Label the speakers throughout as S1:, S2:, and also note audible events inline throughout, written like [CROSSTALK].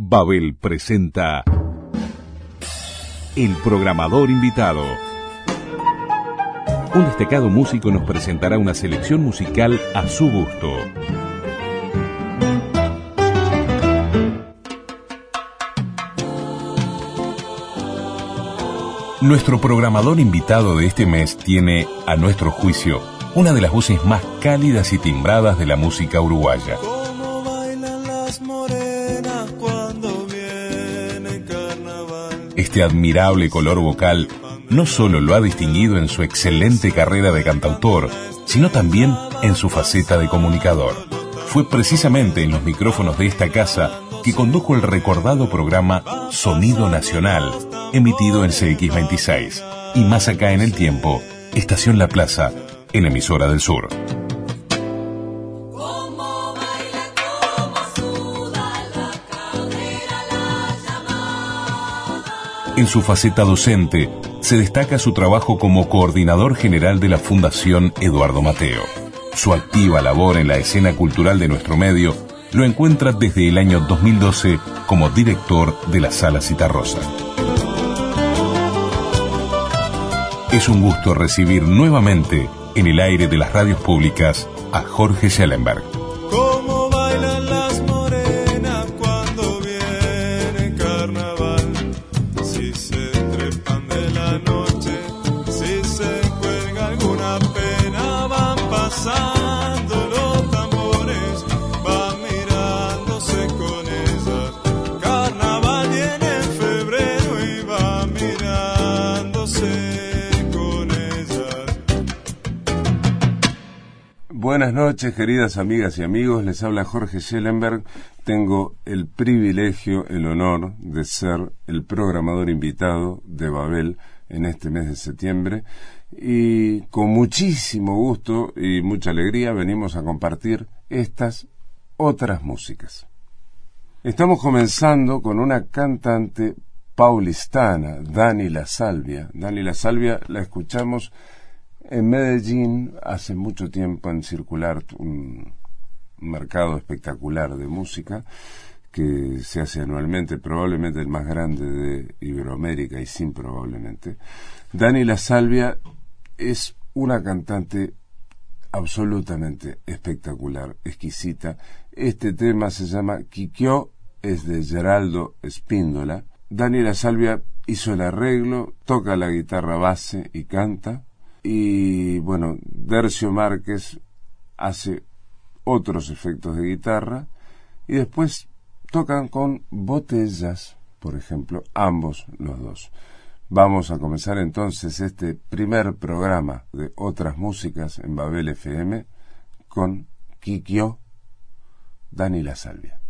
S1: Babel presenta El programador invitado. Un destacado músico nos presentará una selección musical a su gusto. Nuestro programador invitado de este mes tiene, a nuestro juicio, una de las voces más cálidas y timbradas de la música uruguaya. Este admirable color vocal no solo lo ha distinguido en su excelente carrera de cantautor, sino también en su faceta de comunicador. Fue precisamente en los micrófonos de esta casa que condujo el recordado programa Sonido Nacional, emitido en CX26, y más acá en el tiempo, Estación La Plaza, en emisora del sur. En su faceta docente, se destaca su trabajo como coordinador general de la Fundación Eduardo Mateo. Su activa labor en la escena cultural de nuestro medio lo encuentra desde el año 2012 como director de la Sala Citarrosa. Es un gusto recibir nuevamente en el aire de las radios públicas a Jorge Schellenberg.
S2: Buenas noches, queridas amigas y amigos. Les habla Jorge Schellenberg. Tengo el privilegio, el honor de ser el programador invitado de Babel en este mes de septiembre. Y con muchísimo gusto y mucha alegría venimos a compartir estas otras músicas. Estamos comenzando con una cantante paulistana, Dani La Salvia. Dani La Salvia la escuchamos en Medellín hace mucho tiempo en circular un mercado espectacular de música que se hace anualmente, probablemente el más grande de Iberoamérica y sin probablemente. Dani La Salvia es una cantante absolutamente espectacular, exquisita. Este tema se llama Quiquio, es de Geraldo Espíndola. Dani La Salvia hizo el arreglo, toca la guitarra base y canta y bueno, Dercio Márquez hace otros efectos de guitarra y después tocan con botellas, por ejemplo, ambos los dos. Vamos a comenzar entonces este primer programa de otras músicas en Babel FM con Kikyo, Dani La Salvia.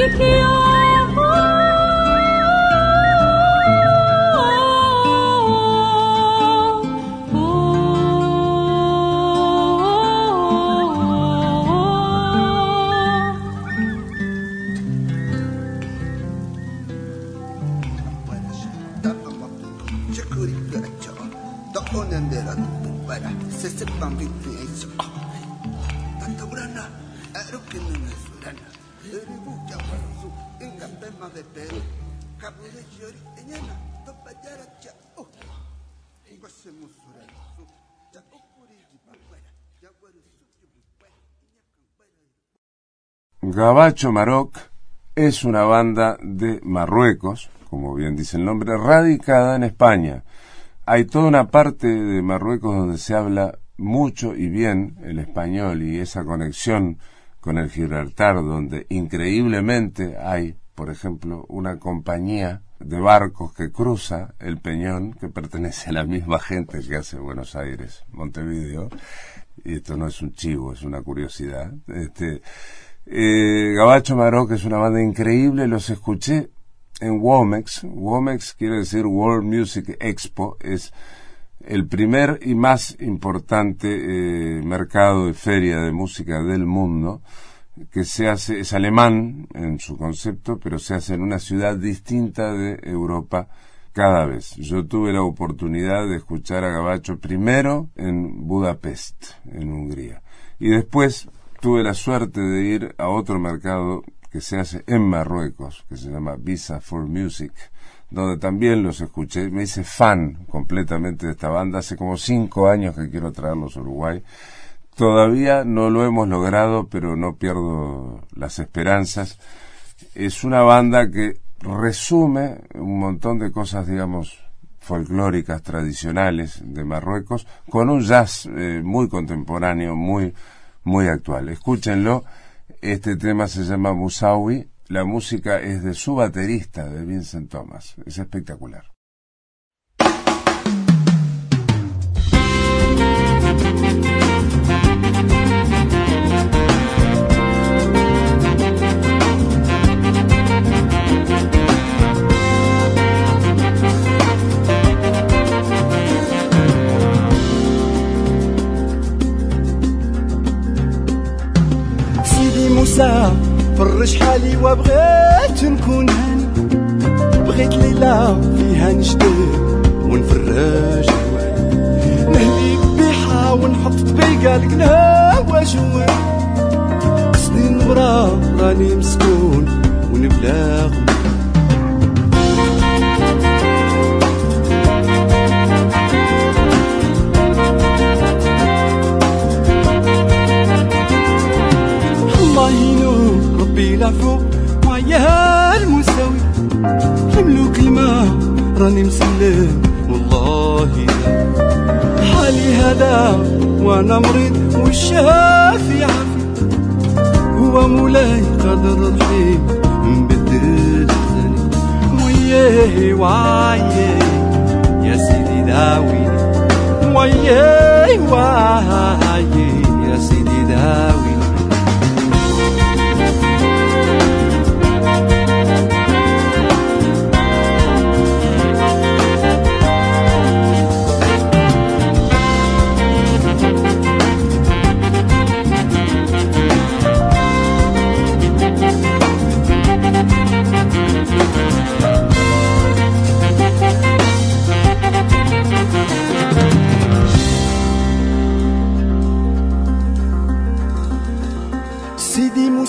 S2: Kiki, oh. Gabacho Maroc es una banda de Marruecos, como bien dice el nombre, radicada en España. Hay toda una parte de Marruecos donde se habla mucho y bien el español y esa conexión con el Gibraltar, donde increíblemente hay, por ejemplo, una compañía de barcos que cruza el Peñón, que pertenece a la misma gente que hace Buenos Aires, Montevideo, y esto no es un chivo, es una curiosidad. Este, eh, Gabacho Maroc es una banda increíble, los escuché en Womex. Womex quiere decir World Music Expo, es el primer y más importante eh, mercado de feria de música del mundo que se hace, es alemán en su concepto, pero se hace en una ciudad distinta de Europa cada vez. Yo tuve la oportunidad de escuchar a Gabacho primero en Budapest, en Hungría, y después tuve la suerte de ir a otro mercado que se hace en Marruecos, que se llama Visa for Music, donde también los escuché. Me hice fan completamente de esta banda. Hace como cinco años que quiero traerlos a Uruguay. Todavía no lo hemos logrado, pero no pierdo las esperanzas. Es una banda que resume un montón de cosas, digamos, folclóricas tradicionales de Marruecos con un jazz eh, muy contemporáneo, muy, muy actual. Escúchenlo, este tema se llama Musawi, la música es de su baterista, de Vincent Thomas, es espectacular.
S3: موسى فرش حالي وبغيت نكون هاني. بغيت ليلة فيها نجدد ونفرج نهلي بيحة ونحط طبيقة القناوة جوا قصدي نمرة راني مسكون ونبلاغ العفو. وعيها المساوي حملوا كلمة راني مسلم. والله حالي هذا وأنا مريض والشافي عافي هو مولاي قادر رحيم نبدل ثاني وياه وعياه يا سيدي داويني وياه وعياه يا سيدي داويني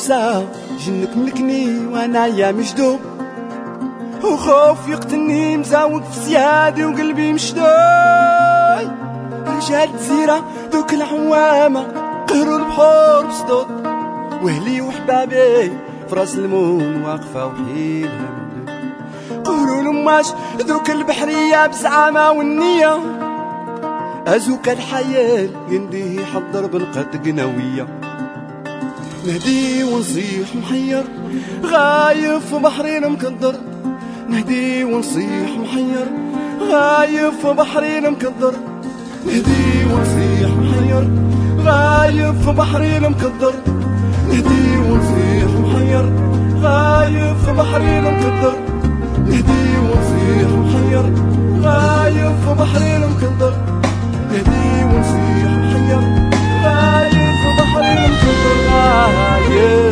S3: موسى جنك ملكني وأنا يا مجدوب وخوف يقتلني مزاود في سيادي وقلبي مشدوي رجال جزيرة دوك العوامة قهروا البحور بصدود. وهلي وحبابي في راس المون واقفة وحيدها قولوا لماش ذوك البحرية بزعامة والنية أزوك الحياة ينديه حضر بالقد قنوية. نهدي ونصيح محير غايب في بحرين مكدر. نهدي ونصيح محير غايب في بحرين مكدر. نهدي ونصيح محير غايب في بحرين مكدر. نهدي ونصيح محير غايب في بحرين مكدر. نهدي ونصيح محير غايب في بحرين مكدر. نهدي ونصيح محير. Hứa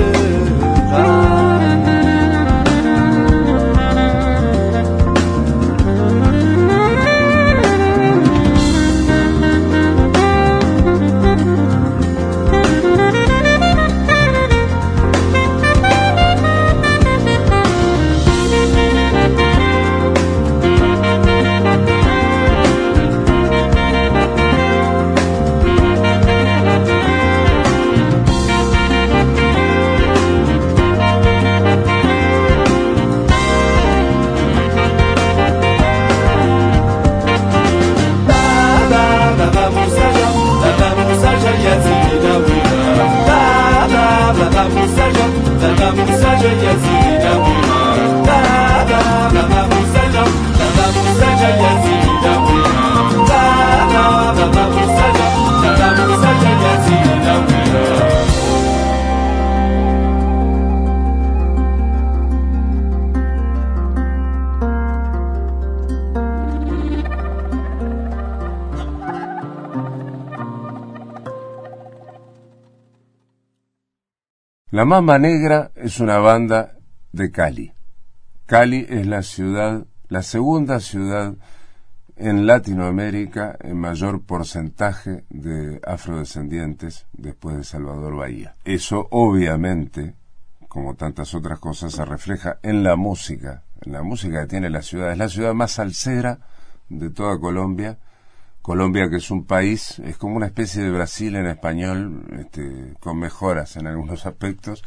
S2: La Mama Negra es una banda de Cali. Cali es la ciudad, la segunda ciudad en Latinoamérica en mayor porcentaje de afrodescendientes después de Salvador Bahía. Eso obviamente, como tantas otras cosas, se refleja en la música, en la música que tiene la ciudad. Es la ciudad más salsera de toda Colombia Colombia, que es un país, es como una especie de Brasil en español, este, con mejoras en algunos [LAUGHS] aspectos,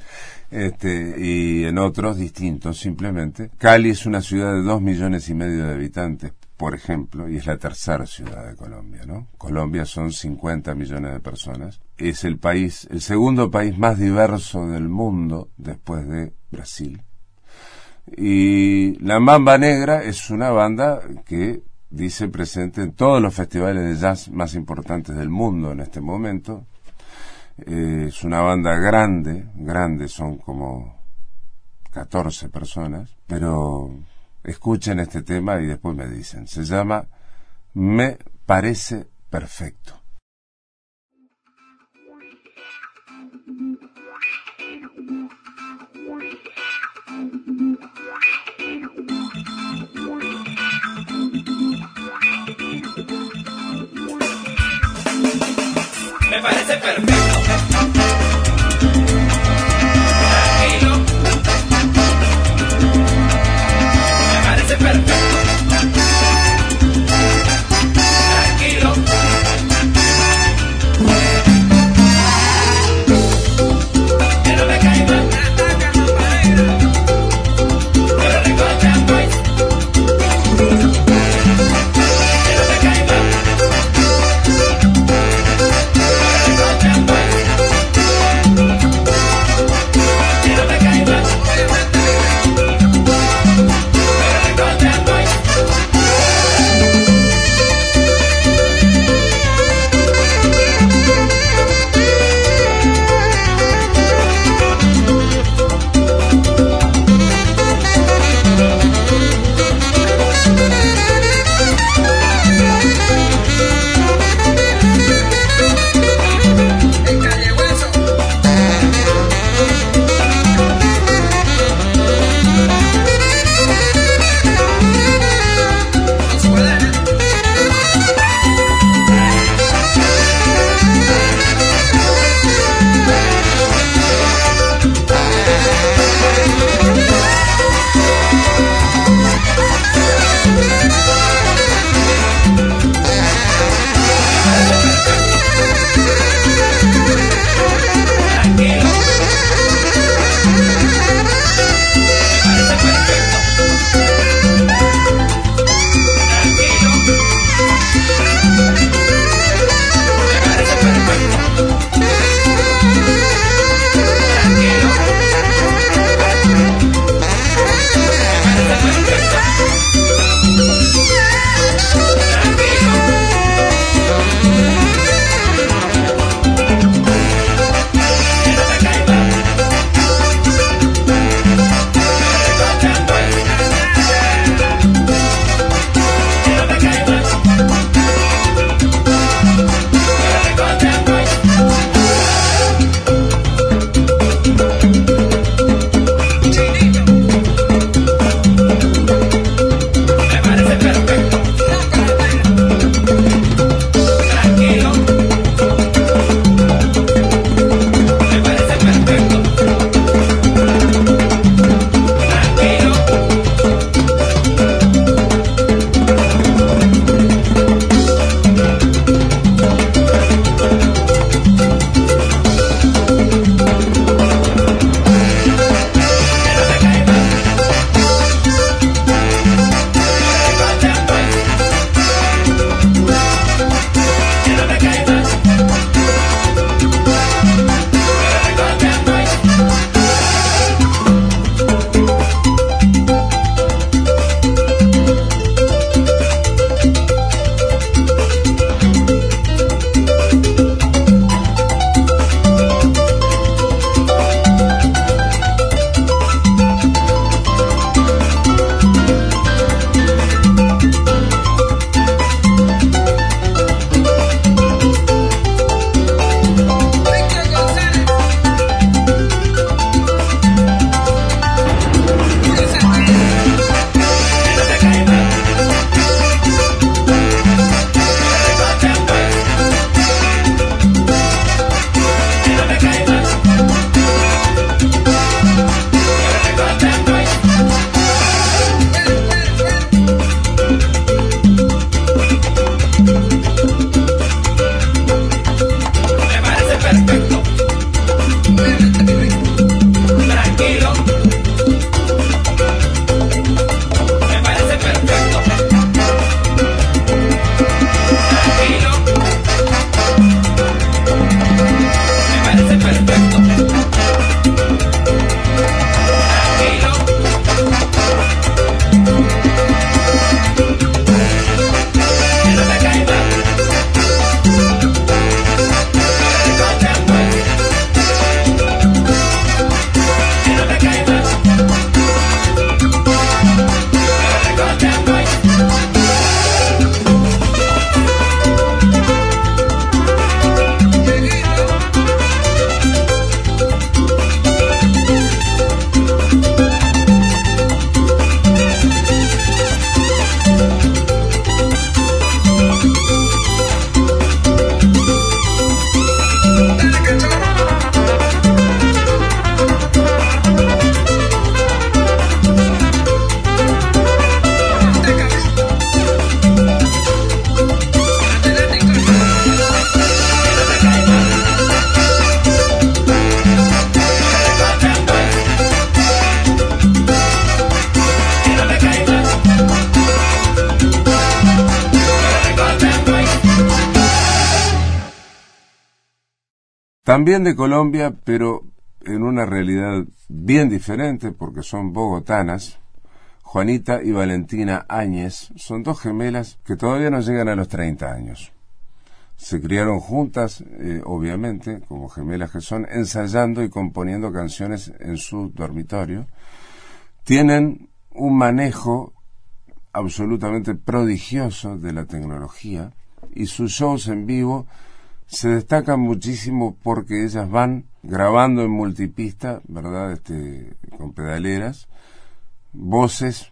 S2: este, y en otros distintos simplemente. Cali es una ciudad de dos millones y medio de habitantes, por ejemplo, y es la tercera ciudad de Colombia, ¿no? Colombia son 50 millones de personas. Es el país, el segundo país más diverso del mundo después de Brasil. Y la Mamba Negra es una banda que dice presente en todos los festivales de jazz más importantes del mundo en este momento. Eh, es una banda grande, grande, son como 14 personas, pero escuchen este tema y después me dicen. Se llama Me parece perfecto.
S4: Me parece perfecto.
S2: También de Colombia, pero en una realidad bien diferente porque son bogotanas. Juanita y Valentina Áñez son dos gemelas que todavía no llegan a los 30 años. Se criaron juntas, eh, obviamente, como gemelas que son, ensayando y componiendo canciones en su dormitorio. Tienen un manejo absolutamente prodigioso de la tecnología y sus shows en vivo se destacan muchísimo porque ellas van grabando en multipista, ¿verdad? Este, con pedaleras, voces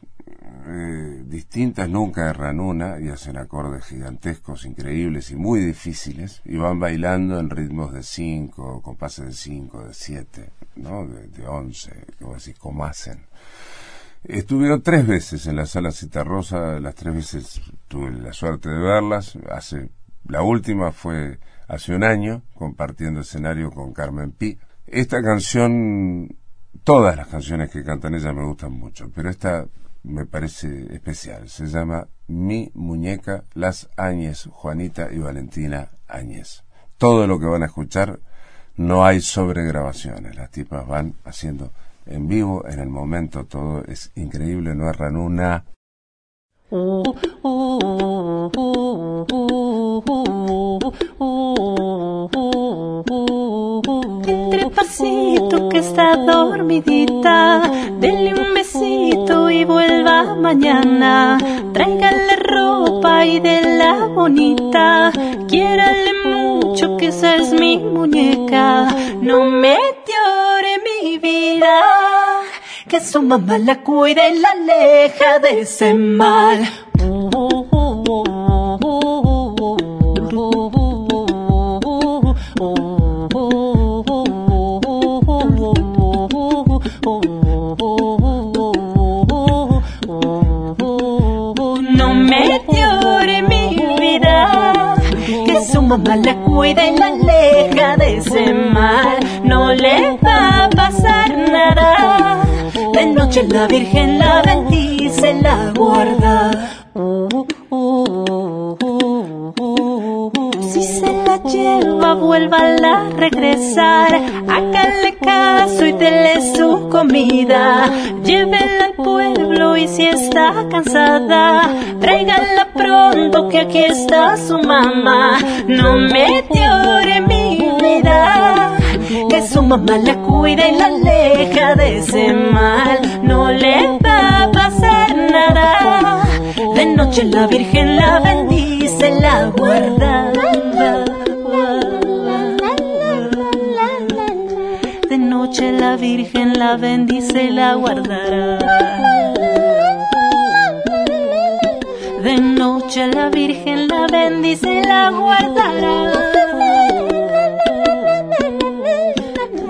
S2: eh, distintas, nunca erran una y hacen acordes gigantescos, increíbles y muy difíciles y van bailando en ritmos de cinco, compases de cinco, de siete, ¿no? De, de once, como así, como hacen. Estuvieron tres veces en la sala Citarrosa, las tres veces tuve la suerte de verlas. Hace, la última fue hace un año, compartiendo escenario con Carmen Pi. Esta canción, todas las canciones que cantan ella me gustan mucho, pero esta me parece especial. Se llama Mi Muñeca, Las Áñez, Juanita y Valentina Áñez. Todo lo que van a escuchar no hay sobregrabaciones, las tipas van haciendo en vivo, en el momento, todo es increíble, no erran una.
S5: Entre pasito que está dormidita, denle un besito y vuelva mañana. Tráigale ropa y de la bonita, quiérale mucho que esa es mi muñeca. No me llore mi vida, que su mamá la cuida y la aleja de ese mal. La cuida y la aleja de ese mal. No le va a pasar nada. De noche la Virgen la bendice, la guarda. Lleva, vuélvala a regresar. Hágale caso y dele su comida. Llévela al pueblo y si está cansada, tráigala pronto que aquí está su mamá. No me llore mi vida, que su mamá la cuida y la aleja de ese mal. No le va a pasar nada. De noche la Virgen la bendice, la guarda. Virgen la bendice y la guardará. De noche la Virgen la bendice y la guardará.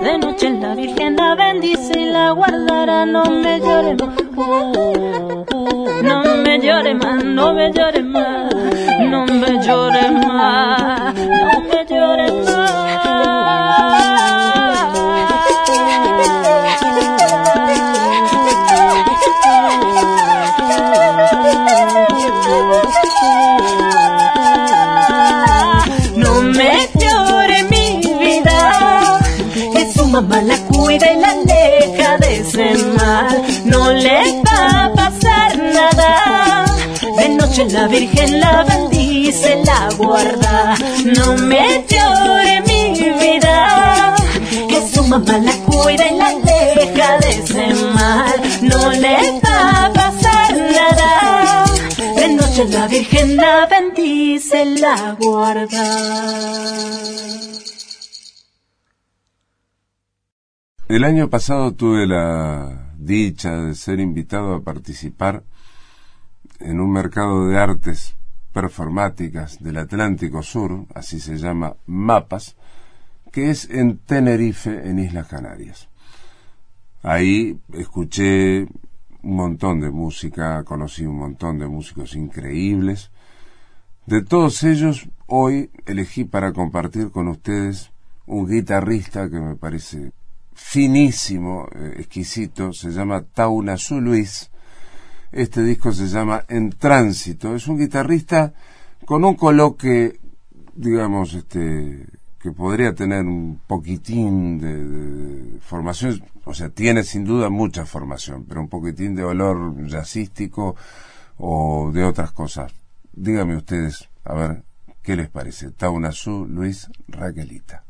S5: De noche la Virgen la bendice y la guardará. No me llore más. No me llore más, no me llore más. No me llore más. Mamá la cuida y la aleja de mal. No le va a pasar nada. De noche la Virgen la bendice, la guarda. No me llore mi vida, que su mamá la cuida y la aleja de mal. No le va a pasar nada. De noche la Virgen la bendice, la guarda.
S2: El año pasado tuve la dicha de ser invitado a participar en un mercado de artes performáticas del Atlántico Sur, así se llama Mapas, que es en Tenerife, en Islas Canarias. Ahí escuché un montón de música, conocí un montón de músicos increíbles. De todos ellos, hoy elegí para compartir con ustedes un guitarrista que me parece finísimo, eh, exquisito, se llama Tauna Luis. Este disco se llama En Tránsito. Es un guitarrista con un coloque, digamos, este, que podría tener un poquitín de, formación, o sea, tiene sin duda mucha formación, pero un poquitín de olor jazzístico o de otras cosas. Dígame ustedes, a ver, ¿qué les parece? Taunazú, Luis, Raquelita.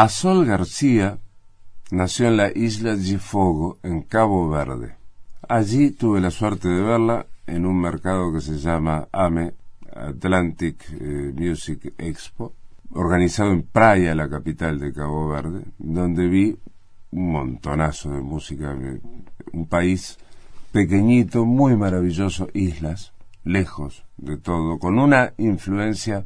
S2: Azol García nació en la isla de Fogo, en Cabo Verde. Allí tuve la suerte de verla en un mercado que se llama AME, Atlantic eh, Music Expo, organizado en Praia, la capital de Cabo Verde, donde vi un montonazo de música, un país pequeñito, muy maravilloso, islas, lejos de todo, con una influencia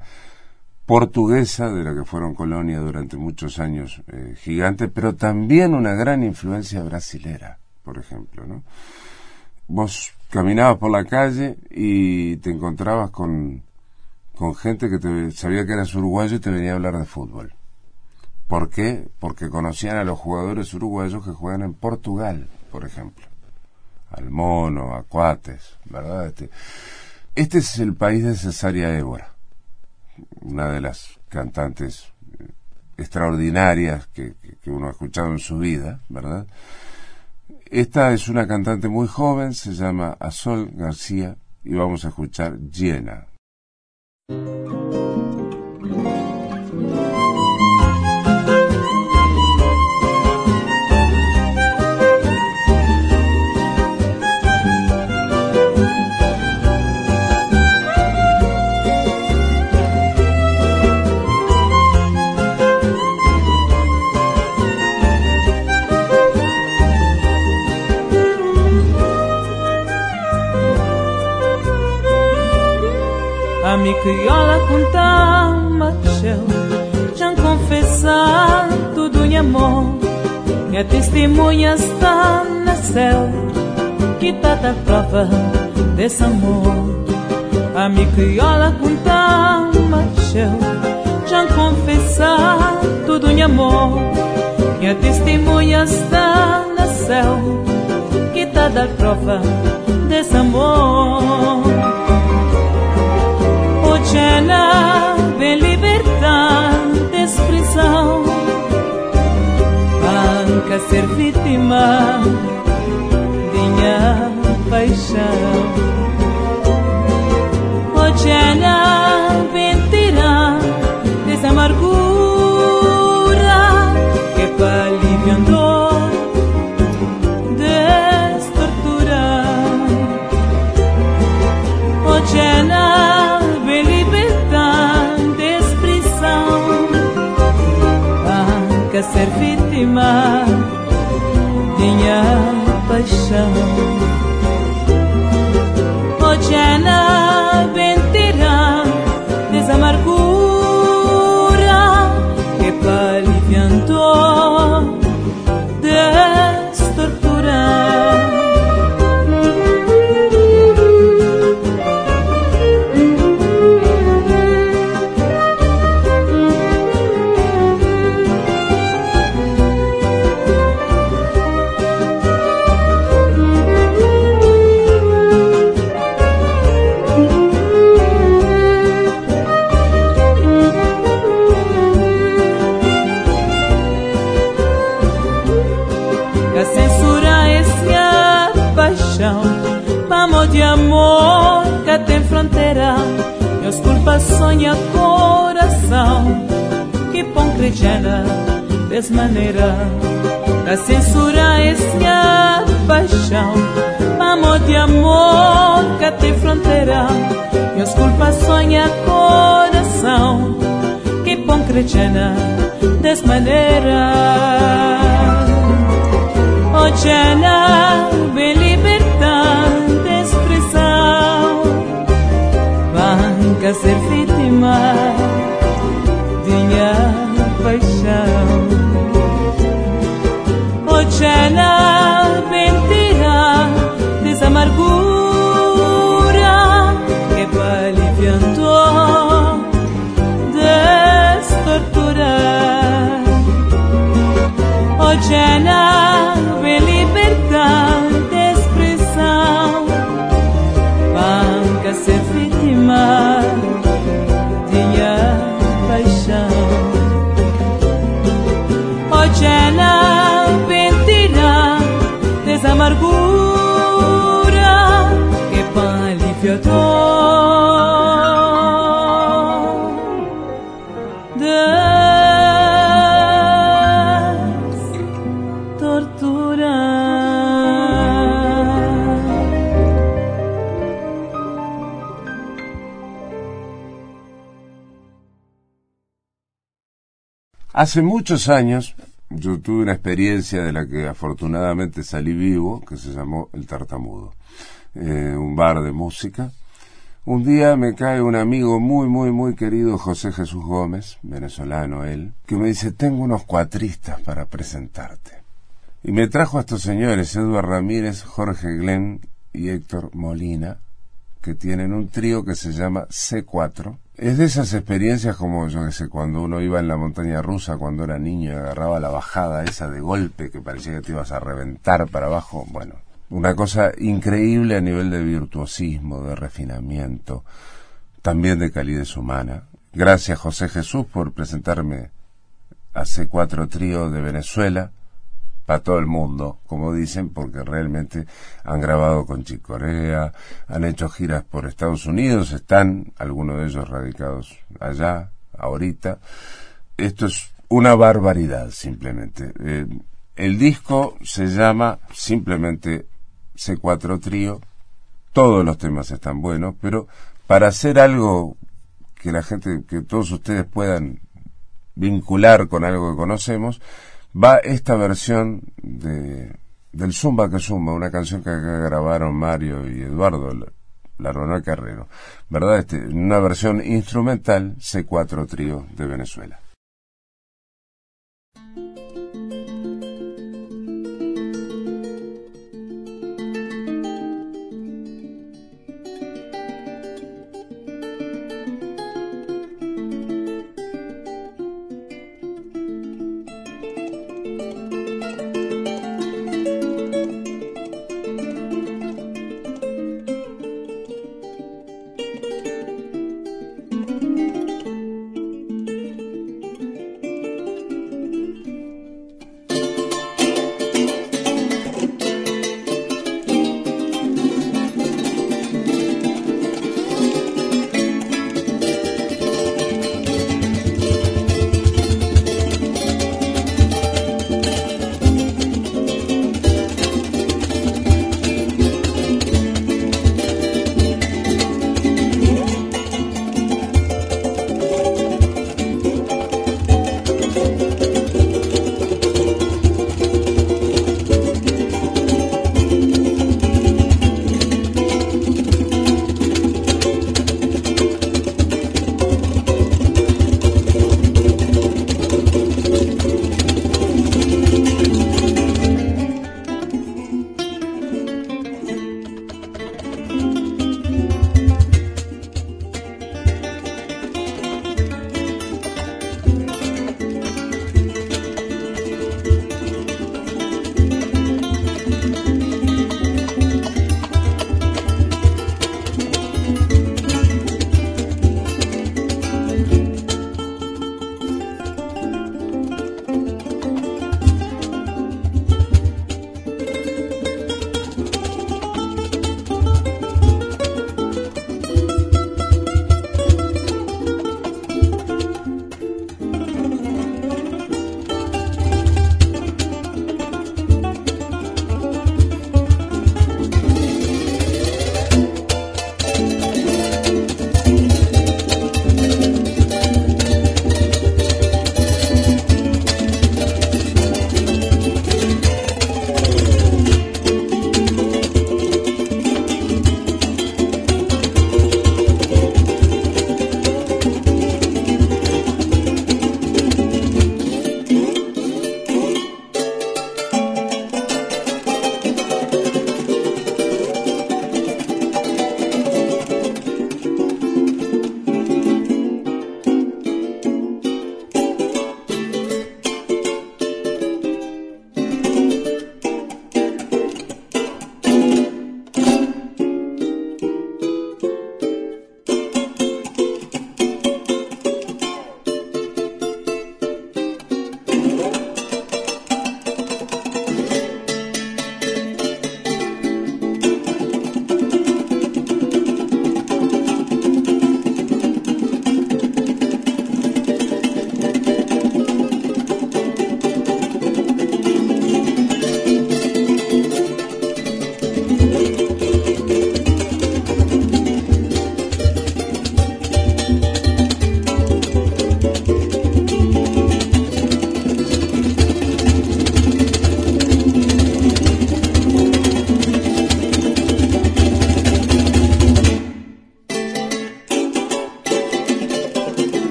S2: portuguesa, de la que fueron colonia durante muchos años eh, gigante, pero también una gran influencia brasilera, por ejemplo. ¿no? Vos caminabas por la calle y te encontrabas con, con gente que te- sabía que eras uruguayo y te venía a hablar de fútbol. ¿Por qué? Porque conocían a los jugadores uruguayos que juegan en Portugal, por ejemplo. Al Mono, a Cuates, ¿verdad? Este, este es el país de Cesaria Évora, una de las cantantes eh, extraordinarias que, que- uno ha escuchado en su vida, ¿verdad? Esta es una cantante muy joven, se llama Azol García y vamos a escuchar Llena.
S6: A mi criolla contava céu Já confessar tudo em amor Minha testemunha está na céu. Que tá da prova desse amor. A mi criolla contava céu Já confessar tudo em amor Minha testemunha está na céu. Que tá da prova desse amor Chana de libertar de expressão banca ser vítima Dinha paixão Ochana oh, mentira Desamargura ser vítima minha paixão maneira Pra censurar essa paixão. Amor de amor que te fronteira E as culpas sonha coração. Que bom crechena desmaneira Oh Jana, me libertar expressão. Banca ser vítima. ya la liberdade libertad de expressão. Banca ser vítima de paixão. Oh, Hoje ela mentira desamargura que palifiador
S2: Hace muchos años yo tuve una experiencia de la que afortunadamente salí vivo, que se llamó El Tartamudo, eh, un bar de música. Un día me cae un amigo muy, muy, muy querido, José Jesús Gómez, venezolano él, que me dice, tengo unos cuatristas para presentarte. Y me trajo a estos señores, Eduardo Ramírez, Jorge Glenn y Héctor Molina, que tienen un trío que se llama C4. Es de esas experiencias como, yo que sé, cuando uno iba en la montaña rusa cuando era niño y agarraba la bajada esa de golpe que parecía que te ibas a reventar para abajo. Bueno, una cosa increíble a nivel de virtuosismo, de refinamiento, también de calidez humana. Gracias José Jesús por presentarme a C4 Trío de Venezuela para todo el mundo, como dicen, porque realmente han grabado con Chicorea, han hecho giras por Estados Unidos, están algunos de ellos radicados allá, ahorita. Esto es una barbaridad, simplemente. Eh, el disco se llama simplemente C4 Trío, todos los temas están buenos, pero para hacer algo que la gente, que todos ustedes puedan vincular con algo que conocemos, va esta versión de, del Zumba que Zumba, una canción que grabaron Mario y Eduardo Ronald Carrero, ¿verdad? Este, una versión instrumental C4 Trío de Venezuela.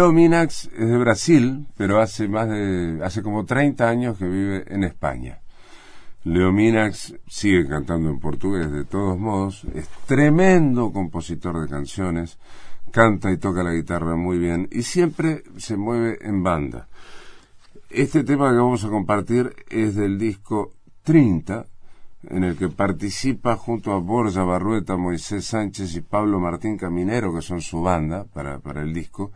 S2: Leo Minax es de Brasil, pero hace más de hace como 30 años que vive en España. Leo Minax sigue cantando en portugués de todos modos, es tremendo compositor de canciones, canta y toca la guitarra muy bien y siempre se mueve en banda. Este tema que vamos a compartir es del disco 30, en el que participa junto a Borja Barrueta, Moisés Sánchez y Pablo Martín Caminero, que son su banda para, para el disco.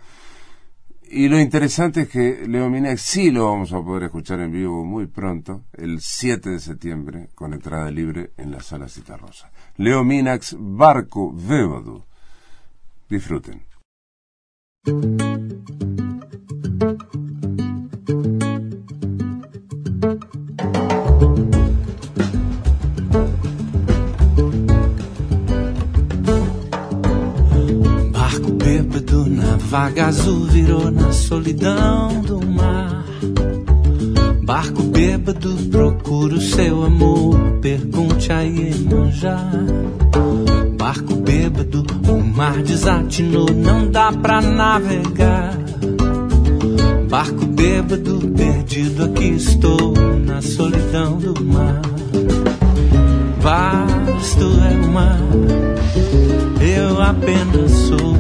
S2: Y lo interesante es que Leo Minax sí lo vamos a poder escuchar en vivo muy pronto, el 7 de septiembre, con entrada libre en la sala Citarrosa. Leo Minax, Barco Vévodo. Disfruten.
S7: Vaga azul virou na solidão do mar. Barco bêbado procura o seu amor, pergunte a Iemanjá. Barco bêbado, o mar desatinou, não dá pra navegar. Barco bêbado, perdido aqui estou, na solidão do mar. Vasto é o mar, eu apenas sou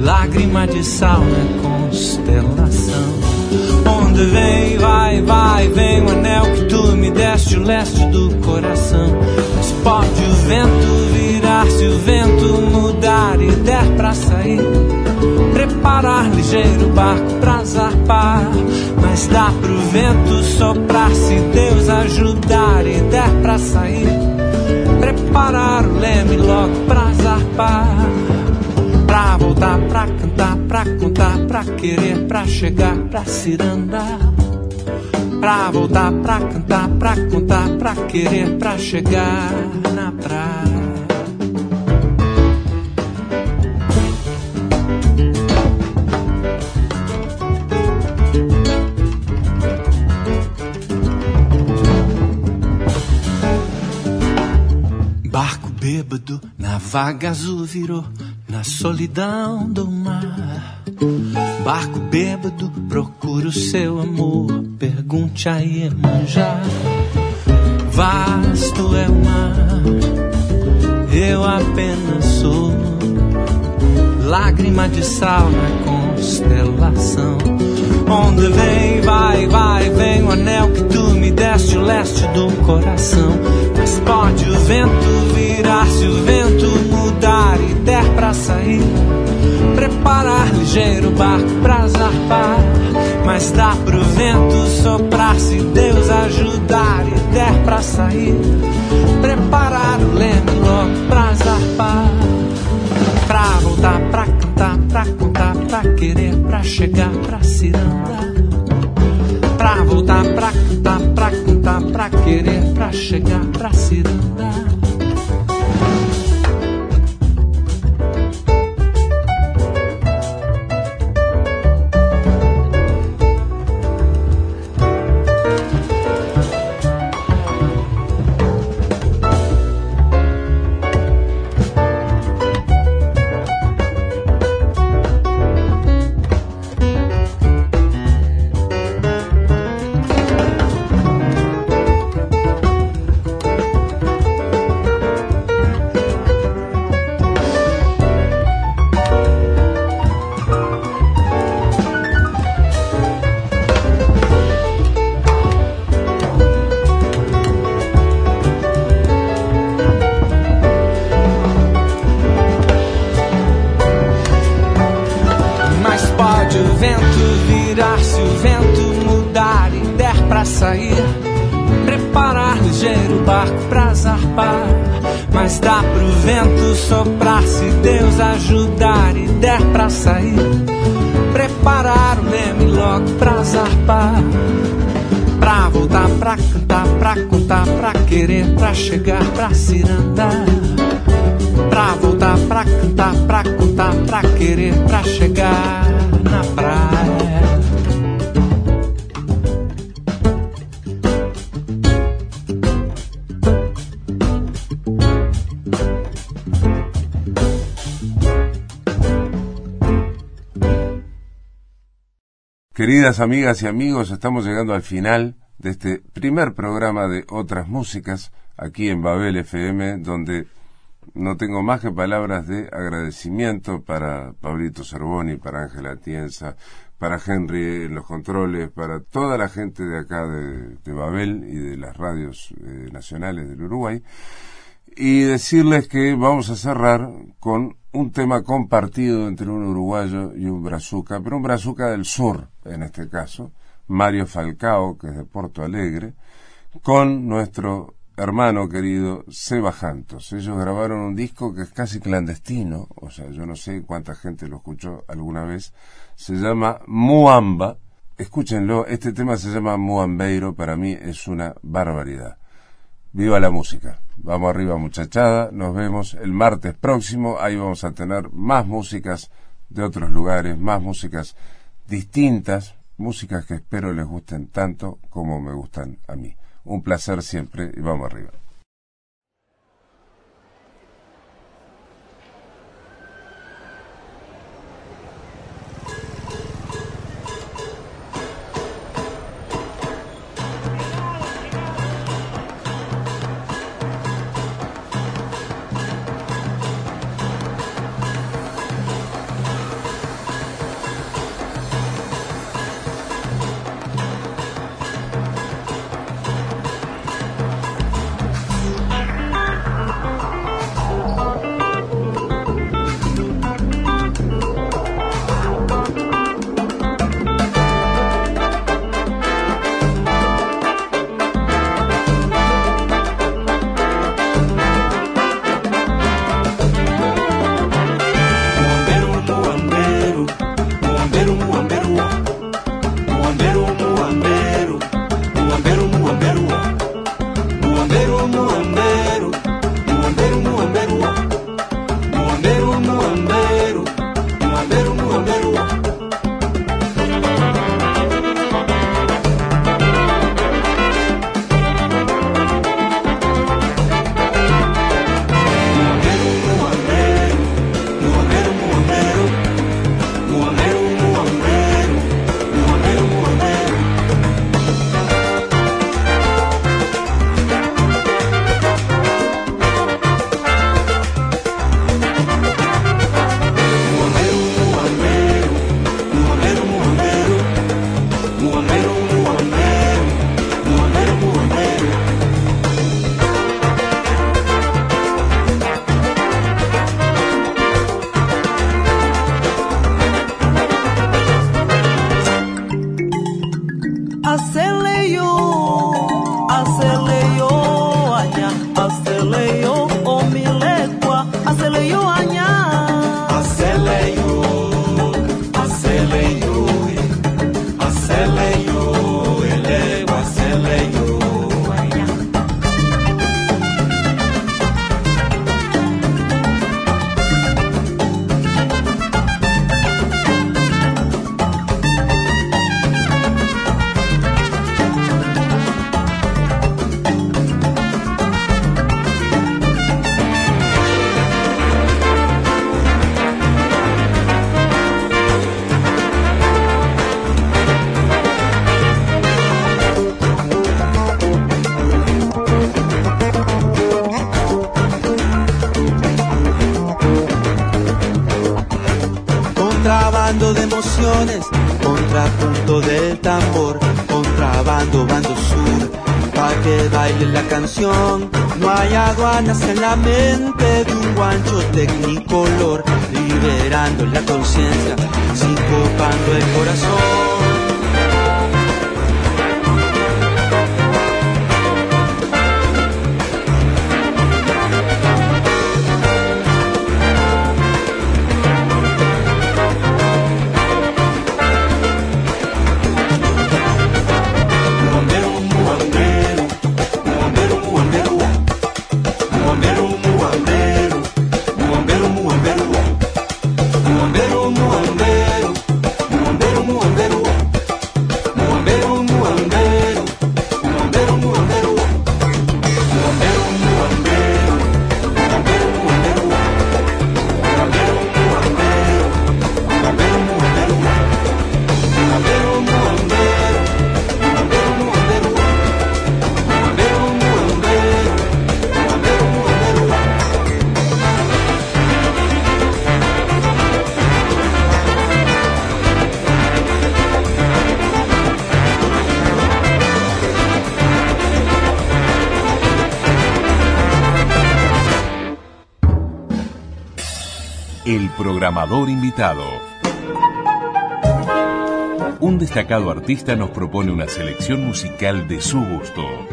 S7: lágrima de sal na constelação. Onde vem, vai, vai, vem o anel que tu me deste, o leste do coração. Mas pode o vento virar, se o vento mudar e der pra sair. Preparar ligeiro barco pra zarpar. Mas dá pro vento soprar, se Deus ajudar e der pra sair. Preparar o leme logo pra zarpar. Voltar, pra cantar, pra contar, pra querer, pra chegar, pra cirandar. Pra voltar, pra cantar, pra contar, pra querer, pra chegar na praia. Barco bêbado na vaga azul virou na solidão do mar. Barco bêbado procura o seu amor, pergunte a Iemanjá. Vasto é o mar, eu apenas sou lágrima de sal na constelação. Onde vem, vai, vai, vem o anel que tu me deste, o leste do coração. Mas pode o vento virar, se o vento pra sair. Preparar ligeiro barco pra zarpar. Mas dá pro vento soprar, se Deus ajudar e der pra sair. Preparar o leme logo pra zarpar. Pra voltar, pra cantar, pra contar, pra querer, pra chegar, pra cirandar. Pra voltar, pra cantar, pra contar, pra querer, pra chegar, pra cirandar. Zarpar. Mas dá pro vento soprar, se Deus ajudar e der pra sair. Preparar o leme logo pra zarpar. Pra voltar, pra cantar, pra contar, pra querer, pra chegar, pra cirandar. Pra voltar, pra cantar, pra contar, pra querer, pra chegar
S2: Queridas amigas y amigos, estamos llegando al final de este primer programa de Otras Músicas aquí en Babel FM, donde no tengo más que palabras de agradecimiento para Pablito Cervoni, para Ángela Tienza, para Henry en los controles, para toda la gente de acá de, Babel y de las radios eh, nacionales del Uruguay. Y decirles que vamos a cerrar con un tema compartido entre un uruguayo y un brazuca, pero un brazuca del sur, en este caso, Mario Falcao, que es de Porto Alegre, con nuestro hermano querido Seba Jantos. Ellos grabaron un disco que es casi clandestino, o sea, yo no sé cuánta gente lo escuchó alguna vez, se llama Muamba. Escúchenlo, este tema se llama Muambeiro, para mí es una barbaridad. Viva la música. Vamos arriba muchachada, nos vemos el martes próximo, ahí vamos a tener más músicas de otros lugares, más músicas distintas, músicas que espero les gusten tanto como me gustan a mí. Un placer siempre y vamos arriba.
S3: No hay aduanas en la mente de un guancho tecnicolor, liberando la conciencia, sincopando el corazón.
S1: Programador invitado. Un destacado artista nos propone una selección musical de su gusto.